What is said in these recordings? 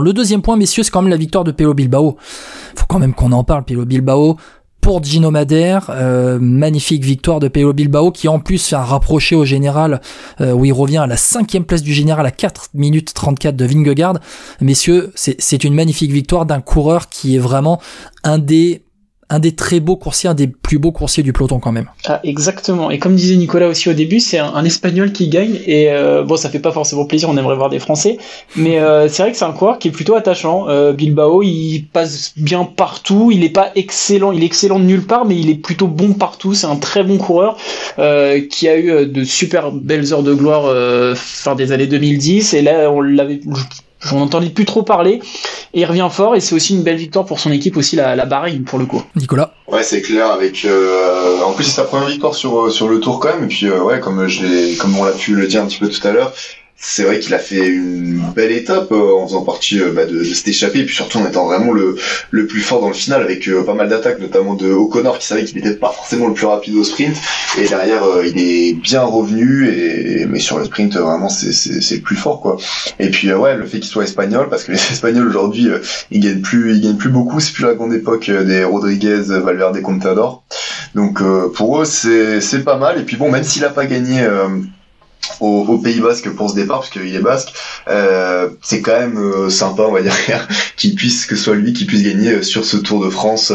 Le deuxième point, messieurs, c'est quand même la victoire de Pelo Bilbao. Faut quand même qu'on en parle, Pelo Bilbao. Pour Gino Madère, euh, magnifique victoire de Pelo Bilbao qui en plus fait un rapproché au général euh, où il revient à la cinquième place du général à 4 minutes 34 de Vingegaard. Messieurs, c'est une magnifique victoire d'un coureur qui est vraiment un des un des très beaux coursiers, un des plus beaux coursiers du peloton quand même. Ah, exactement. Et comme disait Nicolas aussi au début, c'est un, Espagnol qui gagne. Et euh, bon, ça fait pas forcément plaisir, on aimerait voir des Français. Mais euh, c'est vrai que c'est un coureur qui est plutôt attachant. Euh, Bilbao, il passe bien partout. Il est pas excellent, il est excellent de nulle part, mais il est plutôt bon partout. C'est un très bon coureur qui a eu de super belles heures de gloire fin des années 2010. Et là, on l'avait J'en entendais plus trop parler et il revient fort et c'est aussi une belle victoire pour son équipe aussi la, la Bahreïn pour le coup. Nicolas. Ouais c'est clair avec euh, en plus c'est sa première victoire sur sur le tour quand même et puis euh, ouais comme je comme on l'a pu le dire un petit peu tout à l'heure c'est vrai qu'il a fait une belle étape euh, en faisant partie euh, bah, de, de cet échappé et puis surtout en étant vraiment le, le plus fort dans le final avec euh, pas mal d'attaques notamment de O'Connor qui savait qu'il n'était pas forcément le plus rapide au sprint. Et derrière il est bien revenu et mais sur le sprint vraiment c'est c'est le plus fort quoi. Et puis ouais le fait qu'il soit espagnol parce que les espagnols aujourd'hui ils gagnent plus ils gagnent plus beaucoup. C'est plus la grande époque des Rodriguez Valverde Contador. Donc pour eux c'est c'est pas mal. Et puis bon même s'il a pas gagné au, Pays Basque pour ce départ parce qu'il est basque. Euh, c'est quand même euh, sympa on va dire qu'il puisse que ce soit lui qui puisse gagner euh, sur ce Tour de France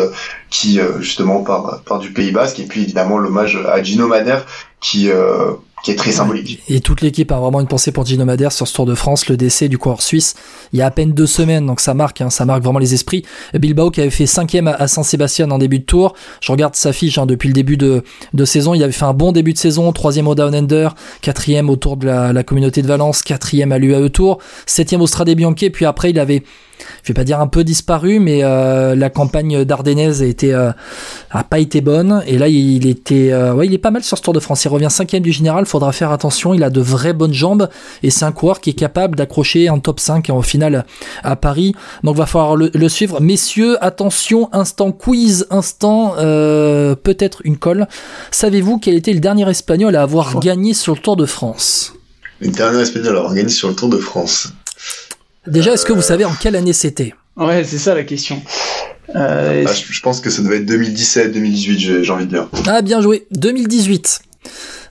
qui justement part, part du Pays Basque. Et puis évidemment l'hommage à Gino Madère qui qui est très symbolique. Et toute l'équipe a vraiment une pensée pour Gino Madère sur ce Tour de France, le décès du coureur suisse, il y a à peine deux semaines, donc ça marque, hein, ça marque vraiment les esprits. Bilbao qui avait fait cinquième à Saint-Sébastien en début de tour, je regarde sa fiche hein, depuis le début de, de saison, il avait fait un bon début de saison, troisième au Down Under, quatrième au Tour de la, la communauté de Valence, quatrième à l'UAE Tour, septième au Strade Bianchi, puis après il avait je vais pas dire un peu disparu, mais euh, la campagne d'Ardennaise a été euh, a pas été bonne. Et là, il était, euh, ouais, il est pas mal sur ce Tour de France. Il revient cinquième du général. Faudra faire attention. Il a de vraies bonnes jambes et c'est un coureur qui est capable d'accrocher un top 5 au final à Paris. Donc va falloir le, suivre, messieurs. Attention, instant quiz, instant peut-être une colle. Savez-vous quel était le dernier espagnol à avoir gagné sur le Tour de France? Le dernier espagnol à avoir gagné sur le Tour de France. Déjà, est-ce que vous savez en quelle année c'était? Ouais, c'est ça la question. Euh, ah, je, pense que ça devait être 2017, 2018, j'ai envie de dire. Ah, bien joué. 2018.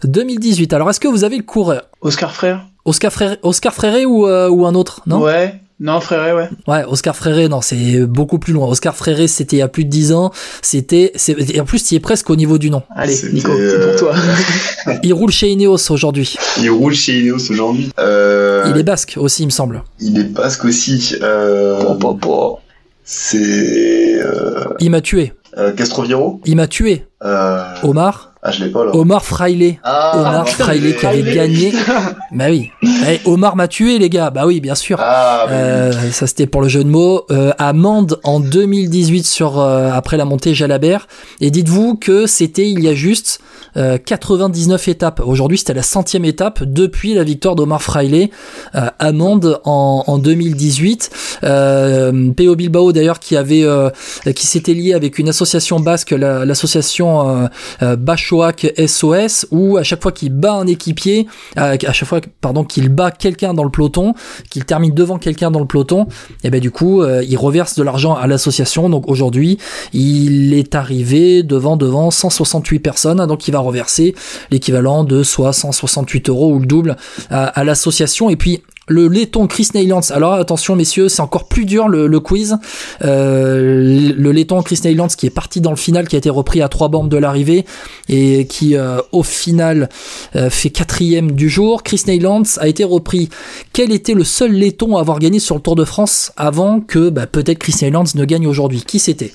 2018. Alors, est-ce que vous avez le coureur? Oscar Frère Oscar Frère, Oscar Fréré ou, euh, ou un autre, non? Ouais. Non, Fréré, ouais. Ouais, Oscar Fréré, non, c'est beaucoup plus loin. Oscar Fréré, c'était il y a plus de 10 ans. C'était, et en plus, tu es presque au niveau du nom. Allez, Nico, c'est pour toi. il roule chez Ineos aujourd'hui. Il roule chez Ineos aujourd'hui. Euh... Il est basque aussi, il me semble. Il est basque aussi. Euh... C'est. Euh... Il m'a tué. Euh, Castroviro. Il m'a tué. Euh... Omar? Ah, je l'ai pas là. Omar Fraile. Ah, Omar Fraile qui avait gagné. bah oui. Eh, Omar m'a tué les gars. Bah oui, bien sûr. Ah, euh, ça c'était pour le jeu de mots. Euh, Amende en 2018 sur euh, après la montée Jalabert. Et dites-vous que c'était il y a juste 99 euh, étapes. Aujourd'hui, c'était la centième étape depuis la victoire d'Omar Fraile. Euh, Amende en, en 2018. Euh, Peo Bilbao d'ailleurs qui avait qui s'était lié avec une association basque, l'association la, SOS, où à chaque fois qu'il bat un équipier, à chaque fois pardon qu'il bat quelqu'un dans le peloton, qu'il termine devant quelqu'un dans le peloton, et ben du coup il reverse de l'argent à l'association. Donc aujourd'hui, il est arrivé devant devant 168 personnes, donc il va reverser l'équivalent de soit 168 euros ou le double à, l'association. Et puis le laiton Chris Neylands. Alors attention messieurs, c'est encore plus dur le, quiz. Euh, le laiton Chris Neylands qui est parti dans le final, qui a été repris à trois bandes de l'arrivée et qui euh, au final euh, fait quatrième du jour. Chris Neylands a été repris. Quel était le seul laiton à avoir gagné sur le Tour de France avant que bah, peut-être Chris Neylands ne gagne aujourd'hui? Qui c'était?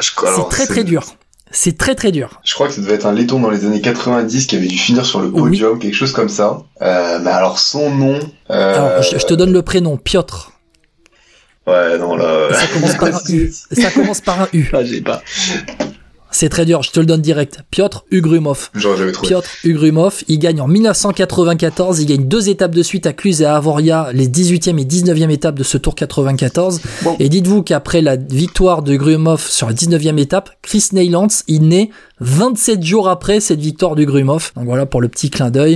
C'est très très dur. C'est très très dur. Je crois que ça devait être un laiton dans les années 90 qui avait dû finir sur le podium, quelque chose comme ça. Euh, mais alors son nom. Euh... Alors, je, te donne le prénom, Piotr. Ouais, non là. Ça commence par un U. Ça commence par un U. Ah, j'ai pas. C'est très dur, je te le donne direct. Piotr Ugrumov. Piotr Ugrumov, il gagne en 1994, il gagne deux étapes de suite à Cluse et à Avoria, les 18e et 19e étapes de ce Tour 94. Et dites-vous qu'après la victoire de Ugrumov sur la 19e étape, Chris Neylands, il naît 27 jours après cette victoire du Grumov. Donc voilà pour le petit clin d'œil.